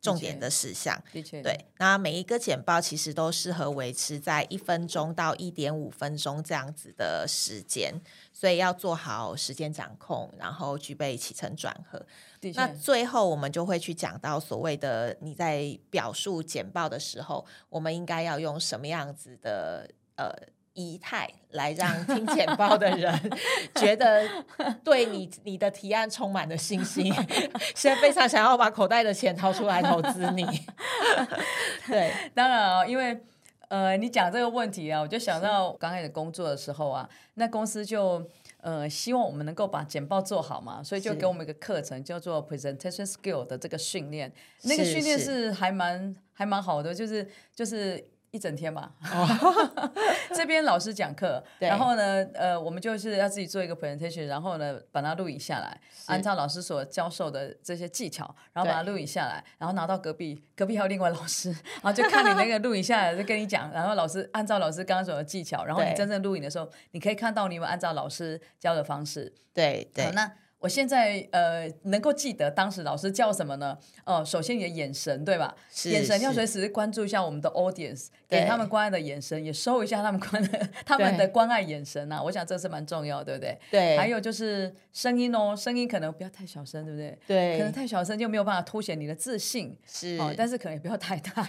重点的事项，的确，对。那每一个简报其实都适合维持在一分钟到一点五分钟这样子的时间，所以要做好时间掌控，然后具备起承转合。那最后我们就会去讲到所谓的你在表述简报的时候，我们应该要用什么样子的呃。仪态来让听简报的人 觉得对你你的提案充满了信心，现在非常想要把口袋的钱掏出来投资你。对，当然啊、哦，因为呃，你讲这个问题啊，我就想到刚开始工作的时候啊，那公司就呃希望我们能够把简报做好嘛，所以就给我们一个课程叫做 Presentation Skill 的这个训练，那个训练是还蛮还蛮好的，就是就是。一整天嘛，这边老师讲课，然后呢，呃，我们就是要自己做一个 presentation，然后呢，把它录影下来，按照老师所教授的这些技巧，然后把它录影下来，然后拿到隔壁，隔壁还有另外老师，然后就看你那个录影下来，就跟你讲，然后老师按照老师刚刚说的技巧，然后你真正录影的时候，你可以看到你有按照老师教的方式，对对，那。我现在呃能够记得当时老师叫什么呢？哦、呃，首先你的眼神对吧？眼神要随时关注一下我们的 audience，给他们关爱的眼神，也收一下他们关的 他们的关爱眼神啊。我想这是蛮重要，对不对？对。还有就是声音哦，声音可能不要太小声，对不对？对。可能太小声就没有办法凸显你的自信，是。哦，但是可能也不要太大，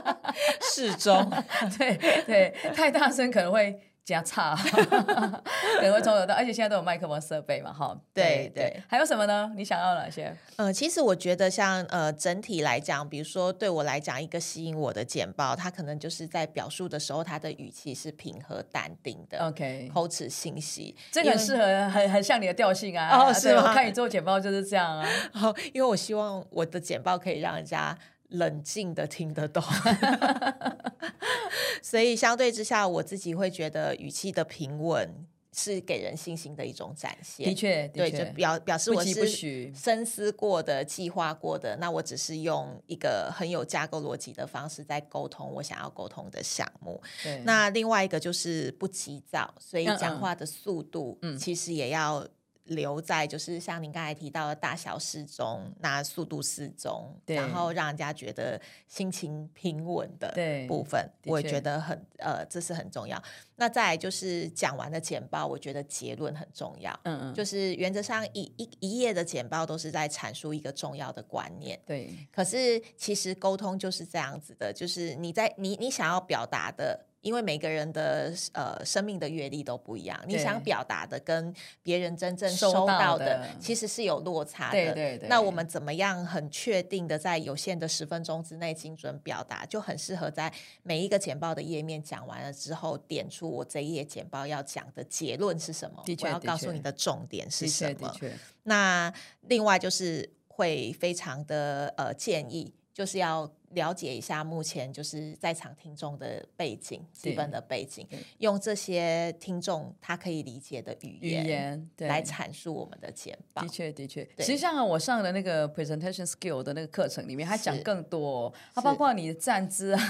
适中。对对，太大声可能会。加差，可能会从头到，而且现在都有麦克风设备嘛，哈。对对，对，还有什么呢？你想要哪些？呃，其实我觉得像呃整体来讲，比如说对我来讲，一个吸引我的简报，它可能就是在表述的时候，它的语气是平和淡定的。OK，口齿清晰，这个很适合，很很像你的调性啊。哦，是吗？我看你做简报就是这样啊。哦，因为我希望我的简报可以让人家冷静的听得懂。所以相对之下，我自己会觉得语气的平稳是给人信心的一种展现。的确，对，就表表示我是深思过的、计划过的。那我只是用一个很有架构逻辑的方式在沟通我想要沟通的项目。那另外一个就是不急躁，所以讲话的速度其实也要。留在就是像您刚才提到的大小适中，那速度适中，然后让人家觉得心情平稳的部分，我也觉得很呃，这是很重要。那再来就是讲完的简报，我觉得结论很重要。嗯嗯，就是原则上一一一页的简报都是在阐述一个重要的观念。对，可是其实沟通就是这样子的，就是你在你你想要表达的。因为每个人的呃生命的阅历都不一样，你想表达的跟别人真正收到的其实是有落差的。对对对。那我们怎么样很确定的在有限的十分钟之内精准表达，就很适合在每一个简报的页面讲完了之后，点出我这一页简报要讲的结论是什么，我要告诉你的重点是什么。那另外就是会非常的呃建议，就是要。了解一下目前就是在场听众的背景，基本的背景，用这些听众他可以理解的语言，语言来阐述我们的简报。的确，的确。实际上，我上的那个 presentation skill 的那个课程里面，还讲更多，它包括你的站姿啊，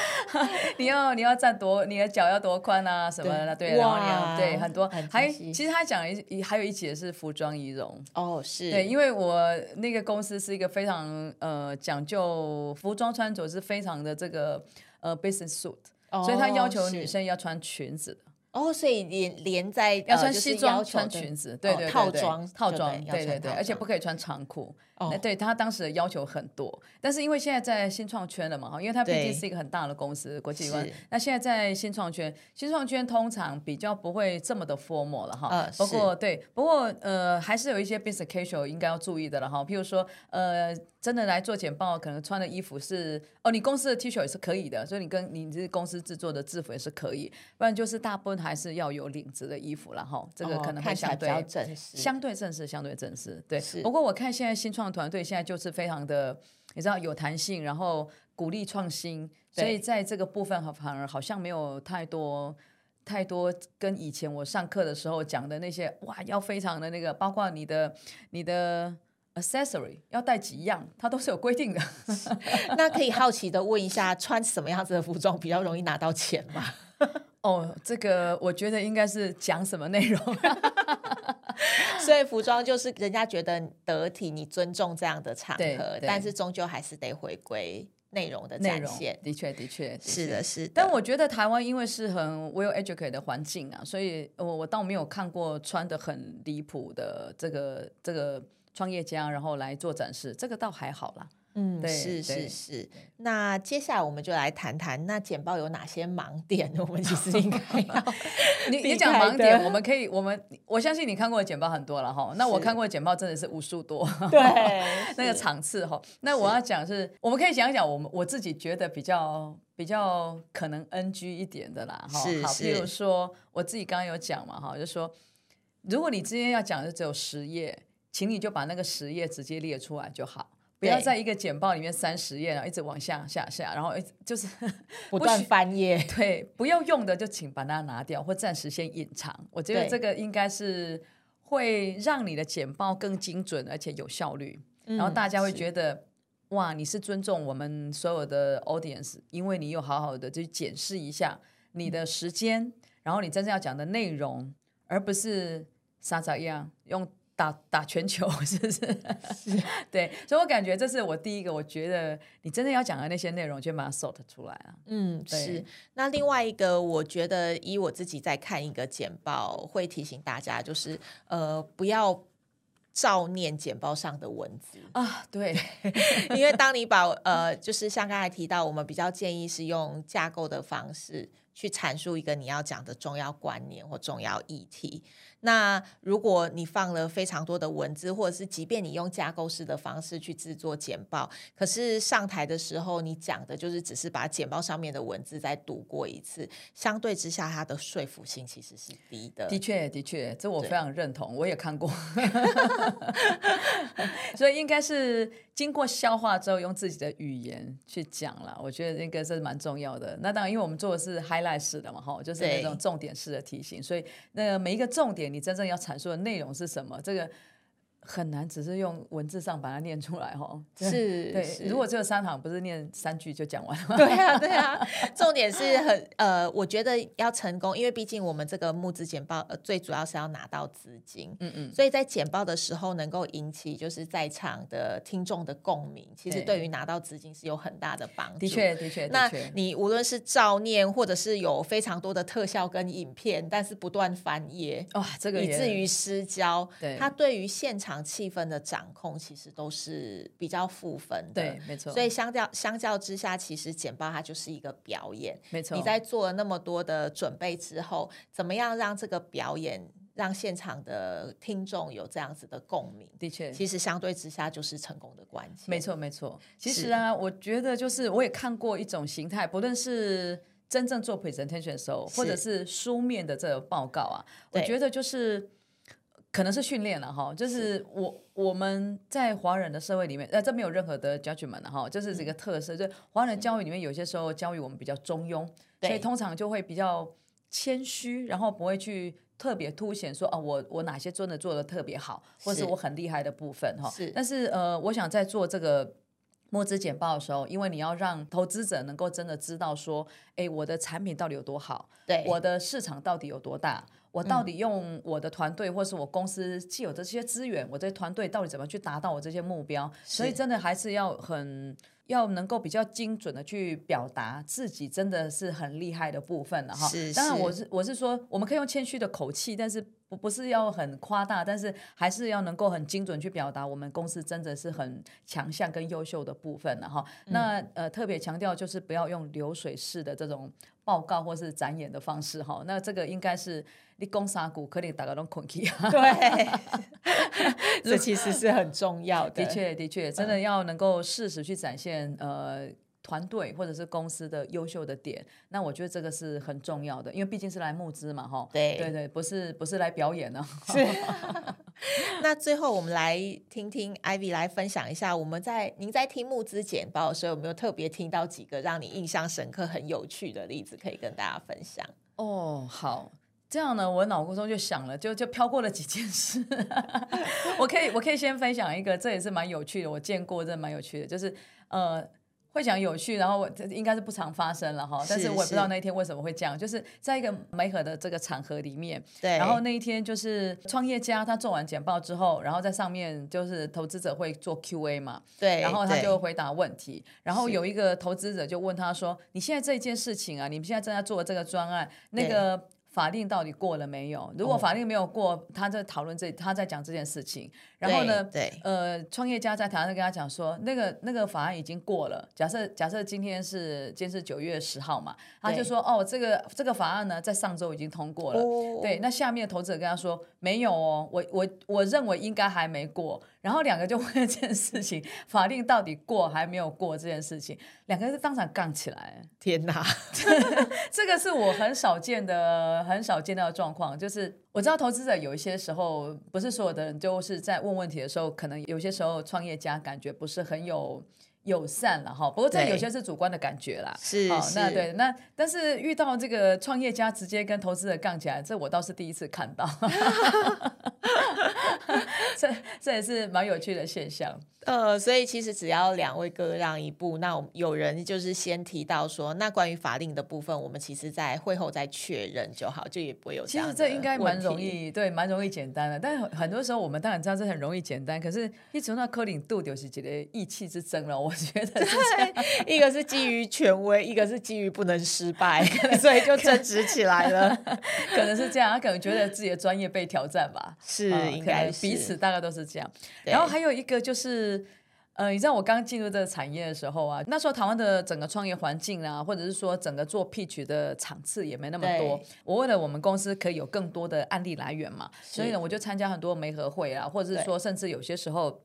你要你要站多，你的脚要多宽啊什么的，对，然后你要对很多，还其实他讲一还有一节是服装仪容哦，是对，因为我那个公司是一个非常呃讲究。服装穿着是非常的这个呃 business suit，、oh, 所以他要求女生要穿裙子的。哦，所以连连在要穿西装、穿裙子，对对套装套装，对对对，而且不可以穿长裤。哦，对他当时的要求很多，但是因为现在在新创圈了嘛，哈，因为他毕竟是一个很大的公司，国际观。那现在在新创圈，新创圈通常比较不会这么的 formal 了，哈。不过对，不过呃，还是有一些 business casual 应该要注意的了，哈。譬如说，呃，真的来做简报，可能穿的衣服是哦，你公司的 T 恤也是可以的，所以你跟你这公司制作的制服也是可以，不然就是大部分还是要有领子的衣服了，哈。这个可能会相对正式，相对正式，相对正式。对，不过我看现在新创。团队现在就是非常的，你知道有弹性，然后鼓励创新，所以在这个部分反而好像没有太多太多跟以前我上课的时候讲的那些哇，要非常的那个，包括你的你的 accessory 要带几样，它都是有规定的。那可以好奇的问一下，穿什么样子的服装比较容易拿到钱吗？哦，这个我觉得应该是讲什么内容。所以服装就是人家觉得得体，你尊重这样的场合，但是终究还是得回归内容的展现。的确，的确是的，是的。但我觉得台湾因为是很 well educated 的环境啊，所以我我倒没有看过穿的很离谱的这个这个创业家，然后来做展示，这个倒还好啦。嗯，对是是是。那接下来我们就来谈谈，那简报有哪些盲点？我们其实应该 要你你讲盲点，我们可以，我们我相信你看过的简报很多了哈。那我看过的简报真的是无数多，对，那个场次哈。那我要讲是，我们可以讲一讲我们我自己觉得比较比较可能 NG 一点的啦哈。是，好，譬如说我自己刚刚有讲嘛哈，就是说如果你今天要讲的只有十页，请你就把那个十页直接列出来就好。不要在一个简报里面三十页，然后一直往下下下，然后就是 不断翻页。对，不要用的就请把它拿掉，或暂时先隐藏。我觉得这个应该是会让你的简报更精准，而且有效率。然后大家会觉得哇，你是尊重我们所有的 audience，因为你有好好的去检视一下你的时间，然后你真正要讲的内容，而不是傻傻样用。打打全球 是不是？是，对，所以我感觉这是我第一个，我觉得你真的要讲的那些内容，就把它 sort 出来了。嗯，是。那另外一个，我觉得以我自己在看一个简报，会提醒大家，就是呃，不要照念简报上的文字啊。对，因为当你把呃，就是像刚才提到，我们比较建议是用架构的方式去阐述一个你要讲的重要观念或重要议题。那如果你放了非常多的文字，或者是即便你用架构式的方式去制作简报，可是上台的时候你讲的就是只是把简报上面的文字再读过一次，相对之下它的说服性其实是低的。的确，的确，这我非常认同，我也看过，所以应该是经过消化之后，用自己的语言去讲了。我觉得应该是蛮重要的。那当然，因为我们做的是 highlight 式的嘛，哈，就是那种重点式的提醒，所以那个每一个重点。你真正要阐述的内容是什么？这个。很难，只是用文字上把它念出来哈。是，对。如果只有三行，不是念三句就讲完了吗？对啊，对啊。重点是很呃，我觉得要成功，因为毕竟我们这个募资简报，呃，最主要是要拿到资金。嗯嗯。所以在简报的时候，能够引起就是在场的听众的共鸣，其实对于拿到资金是有很大的帮助。的确，的确。那你无论是照念，或者是有非常多的特效跟影片，但是不断翻页，哇，这个以至于失焦。对。它对于现场。场气氛的掌控，其实都是比较负分的。对，没错。所以相较相较之下，其实简报它就是一个表演。没错。你在做了那么多的准备之后，怎么样让这个表演让现场的听众有这样子的共鸣？的确，其实相对之下就是成功的关键。没错，没错。其实啊，我觉得就是我也看过一种形态，不论是。真正做 presentation 的时候，或者是书面的这个报告啊，我觉得就是可能是训练了哈，就是我是。我们在华人的社会里面，呃，这没有任何的 judgment 哈，就是这个特色，嗯、就华人教育里面有些时候教育我们比较中庸，所以通常就会比较谦虚，然后不会去特别凸显说啊，我我哪些真的做的特别好，或是我很厉害的部分哈。是，但是呃，我想在做这个。募资简报的时候，因为你要让投资者能够真的知道说，哎，我的产品到底有多好，对，我的市场到底有多大，我到底用我的团队或是我公司既有的这些资源，我这团队到底怎么去达到我这些目标？所以真的还是要很要能够比较精准的去表达自己真的是很厉害的部分了哈。是，当然我是我是说，我们可以用谦虚的口气，但是。不不是要很夸大，但是还是要能够很精准去表达我们公司真的是很强项跟优秀的部分了哈。嗯、那呃特别强调就是不要用流水式的这种报告或是展演的方式哈。那这个应该是你讲三句可能大家都困起。对，这其实是很重要的。的确的确，真的要能够适时去展现呃。团队或者是公司的优秀的点，那我觉得这个是很重要的，因为毕竟是来募资嘛，哈。对对对，不是不是来表演呢。是。那最后我们来听听 Ivy 来分享一下，我们在您在听募资简报的时候，有没有特别听到几个让你印象深刻、很有趣的例子，可以跟大家分享？哦，好，这样呢，我脑中就想了，就就飘过了几件事。我可以我可以先分享一个，这也是蛮有趣的，我见过，这蛮有趣的，就是呃。会讲有趣，然后我应该是不常发生了哈，但是我也不知道那一天为什么会这样，就是在一个媒合的这个场合里面，对，然后那一天就是创业家他做完简报之后，然后在上面就是投资者会做 Q&A 嘛，对，然后他就回答问题，然后有一个投资者就问他说：“你现在这一件事情啊，你们现在正在做这个专案，那个。”法令到底过了没有？如果法令没有过，他在讨论这，他在讲这件事情。然后呢，对，对呃，创业家在台上跟他讲说，那个那个法案已经过了。假设假设今天是今天是九月十号嘛，他就说哦，这个这个法案呢，在上周已经通过了。哦、对，那下面的投资者跟他说没有哦，我我我认为应该还没过。然后两个就 问这件事情，法令到底过还没有过这件事情，两个人是当场杠起来。天哪，这个是我很少见的。很少见到的状况，就是我知道投资者有一些时候，不是所有的人就是在问问题的时候，可能有些时候创业家感觉不是很有友善了哈。不过这有些是主观的感觉啦。是，好，那对，那但是遇到这个创业家直接跟投资者杠起来，这我倒是第一次看到。这这也是蛮有趣的现象。呃，所以其实只要两位各让一步，那有人就是先提到说，那关于法令的部分，我们其实在会后再确认就好，就也不会有。其实这应该蛮容易，对，蛮容易简单的。但是很多时候我们当然知道这很容易简单，可是一直那柯林度就是觉得意气之争了。我觉得是一个是基于权威，一个是基于不能失败，所以就争执起来了。可能是这样，他可能觉得自己的专业被挑战吧。是，呃、应该彼此大概都是这样。然后还有一个就是。呃，你知道我刚进入这个产业的时候啊，那时候台湾的整个创业环境啊，或者是说整个做 pitch 的场次也没那么多。我为了我们公司可以有更多的案例来源嘛，所以呢，我就参加很多媒合会啊，或者是说，甚至有些时候，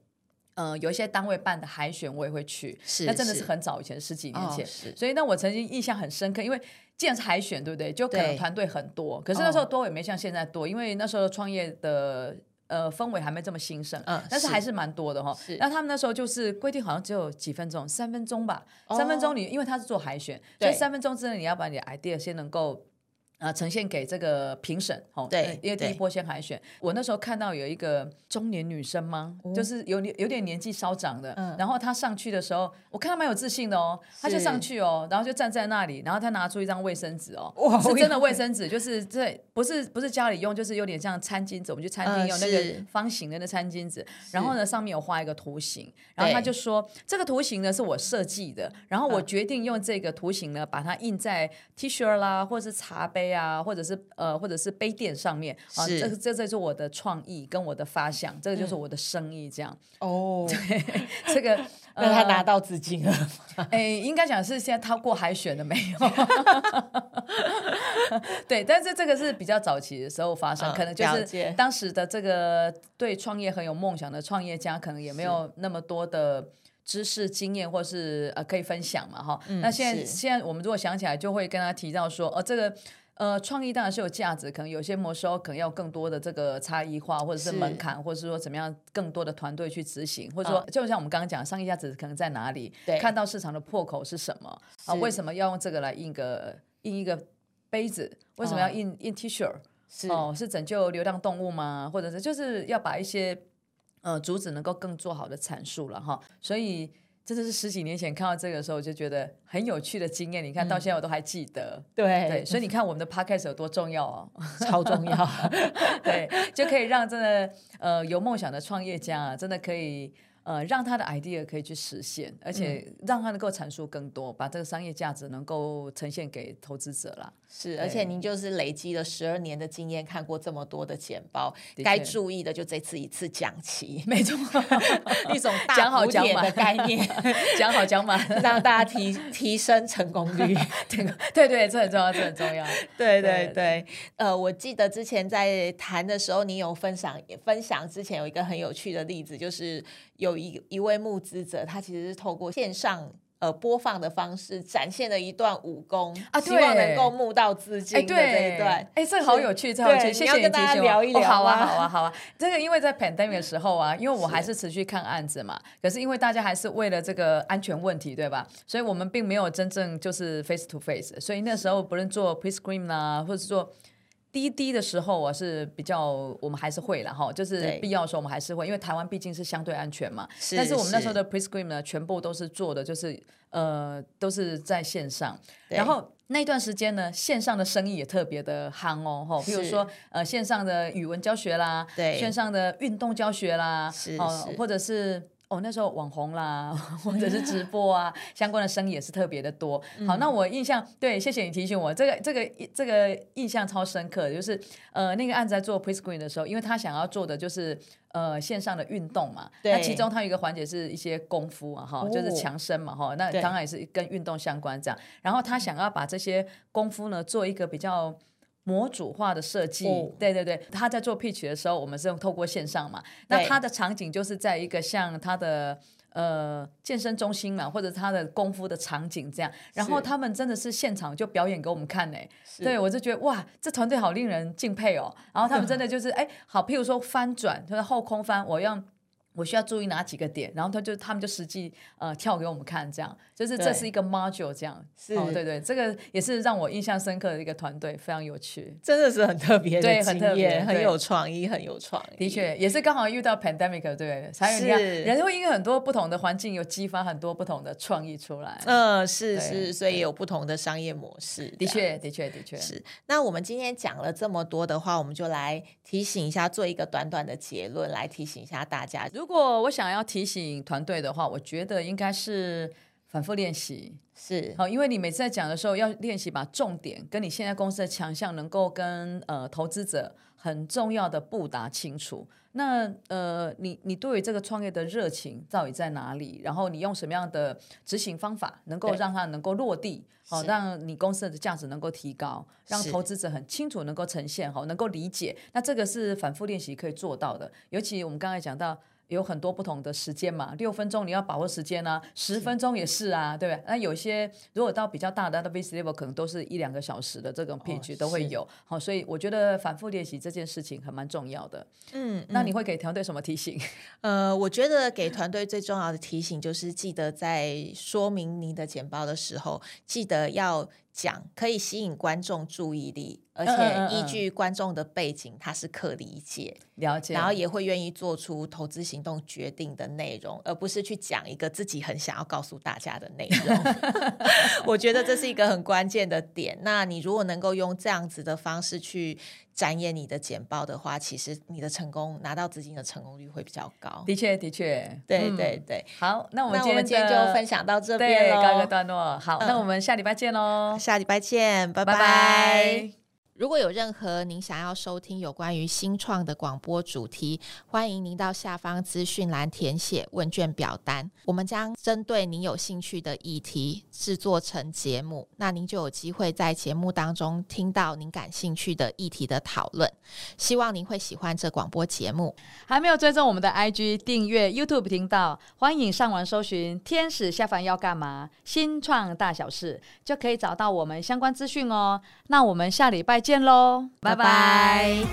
呃，有一些单位办的海选，我也会去。是，那真的是很早以前，十几年前。哦、所以那，我曾经印象很深刻，因为既然是海选，对不对？就可能团队很多，可是那时候多也没像现在多，因为那时候创业的。呃，氛围还没这么兴盛，嗯，但是还是蛮多的哈。那他们那时候就是规定，好像只有几分钟，三分钟吧，哦、三分钟你，因为他是做海选，所以三分钟之内你要把你的 idea 先能够。啊，呈现给这个评审，哦，对，因为第一波先海选。我那时候看到有一个中年女生吗？就是有有点年纪稍长的，嗯然后她上去的时候，我看她蛮有自信的哦，她就上去哦，然后就站在那里，然后她拿出一张卫生纸哦，是真的卫生纸，就是这不是不是家里用，就是有点像餐巾纸，我们去餐厅用那个方形的那餐巾纸，然后呢上面有画一个图形，然后她就说这个图形呢是我设计的，然后我决定用这个图形呢把它印在 T 恤啦或者是茶杯。杯啊，或者是呃，或者是杯垫上面啊，这这这是我的创意跟我的发想，这个就是我的生意，这样。哦，对，这个 让他拿到资金了。哎，应该讲是现在他过海选了没有？对，但是这个是比较早期的时候发生，可能就是当时的这个对创业很有梦想的创业家，可能也没有那么多的。知识经验或是呃可以分享嘛哈，嗯、那现在现在我们如果想起来，就会跟他提到说，哦，这个呃创意当然是有价值，可能有些模式可能要更多的这个差异化，或者是门槛，或者是说怎么样更多的团队去执行，或者说、哦、就像我们刚刚讲，商业价值可能在哪里？看到市场的破口是什么啊？为什么要用这个来印个印一个杯子？为什么要印、哦、印 T 恤？是哦，是拯救流浪动物吗？或者是就是要把一些。呃，主旨能够更做好的阐述了哈，所以真的是十几年前看到这个的时候，我就觉得很有趣的经验。你看到现在我都还记得，嗯、对对，所以你看我们的 podcast 有多重要哦，超重要，对，就可以让真的呃有梦想的创业家啊，真的可以。呃，让他的 idea 可以去实现，而且让他能够阐述更多，把这个商业价值能够呈现给投资者啦。是，而且您就是累积了十二年的经验，看过这么多的简报，该注意的就这次一次讲齐，没错，一种讲好讲满的概念，讲好讲满，让大家提提升成功率。对对，这很重要，这很重要。对对对，呃，我记得之前在谈的时候，你有分享分享之前有一个很有趣的例子，就是有。有一一位募资者，他其实是透过线上呃播放的方式，展现了一段武功啊，希望能够募到资金的这一段。哎，这个好有趣，这好有趣，谢谢你跟大家聊一聊。好啊，好啊，好啊。这个因为在 pandemic 的时候啊，因为我还是持续看案子嘛，可是因为大家还是为了这个安全问题，对吧？所以我们并没有真正就是 face to face。所以那时候不论做 pre-screen 啊，或者做。滴滴的时候，我是比较，我们还是会了哈，就是必要的时候我们还是会，因为台湾毕竟是相对安全嘛。是。但是我们那时候的 pre-screen 呢，全部都是做的，就是呃，都是在线上。然后那段时间呢，线上的生意也特别的夯哦，哈，比如说呃，线上的语文教学啦，对，线上的运动教学啦，是，是，或者是。哦，那时候网红啦，或者是直播啊，相关的生意也是特别的多。好，那我印象对，谢谢你提醒我，这个这个这个印象超深刻的，就是呃那个案子在做 pre-screen 的时候，因为他想要做的就是呃线上的运动嘛，那其中他有一个环节是一些功夫啊，哈、哦，就是强身嘛，哈，那当然也是跟运动相关这样。然后他想要把这些功夫呢做一个比较。模组化的设计，哦、对对对，他在做 pitch 的时候，我们是用透过线上嘛，那他的场景就是在一个像他的呃健身中心嘛，或者他的功夫的场景这样，然后他们真的是现场就表演给我们看呢，是。对我就觉得哇，这团队好令人敬佩哦，然后他们真的就是 哎、嗯，好，譬如说翻转，就是后空翻，我要。我需要注意哪几个点，然后他就他们就实际呃跳给我们看，这样就是这是一个 module 这样，是哦对对，这个也是让我印象深刻的一个团队，非常有趣，真的是很特别的对，很特别，很有创意，很有创意。的确，也是刚好遇到 pandemic，对，才有你看是人会因为很多不同的环境，有激发很多不同的创意出来。嗯，是是，所以有不同的商业模式。的确，的确，的确是。那我们今天讲了这么多的话，我们就来提醒一下，做一个短短的结论，来提醒一下大家。如果我想要提醒团队的话，我觉得应该是反复练习，是好，因为你每次在讲的时候要练习把重点跟你现在公司的强项能够跟呃投资者很重要的布达清楚。那呃，你你对于这个创业的热情到底在哪里？然后你用什么样的执行方法能够让它能够落地？好对，让你公司的价值能够提高，让投资者很清楚能够呈现好，能够理解。那这个是反复练习可以做到的。尤其我们刚才讲到。有很多不同的时间嘛，六分钟你要把握时间啊，十分钟也是啊，是对不对？那有些如果到比较大的 level，可能都是一两个小时的这种 pitch 都会有。好、哦，所以我觉得反复练习这件事情还蛮重要的。嗯，那你会给团队什么提醒？呃，我觉得给团队最重要的提醒就是，记得在说明你的简报的时候，记得要。讲可以吸引观众注意力，而且依据观众的背景，他是可理解、了解，然后也会愿意做出投资行动决定的内容，而不是去讲一个自己很想要告诉大家的内容。我觉得这是一个很关键的点。那你如果能够用这样子的方式去。展演你的简报的话，其实你的成功拿到资金的成功率会比较高。的确，的确，对对对。好，那我们今天就分享到这边，告一个段落。好，那我们下礼拜见喽！下礼拜见，拜拜。如果有任何您想要收听有关于新创的广播主题，欢迎您到下方资讯栏填写问卷表单，我们将针对您有兴趣的议题制作成节目，那您就有机会在节目当中听到您感兴趣的议题的讨论。希望您会喜欢这广播节目。还没有追踪我们的 IG 订阅 YouTube 频道，欢迎上网搜寻“天使下凡要干嘛”新创大小事，就可以找到我们相关资讯哦。那我们下礼拜见喽，拜拜。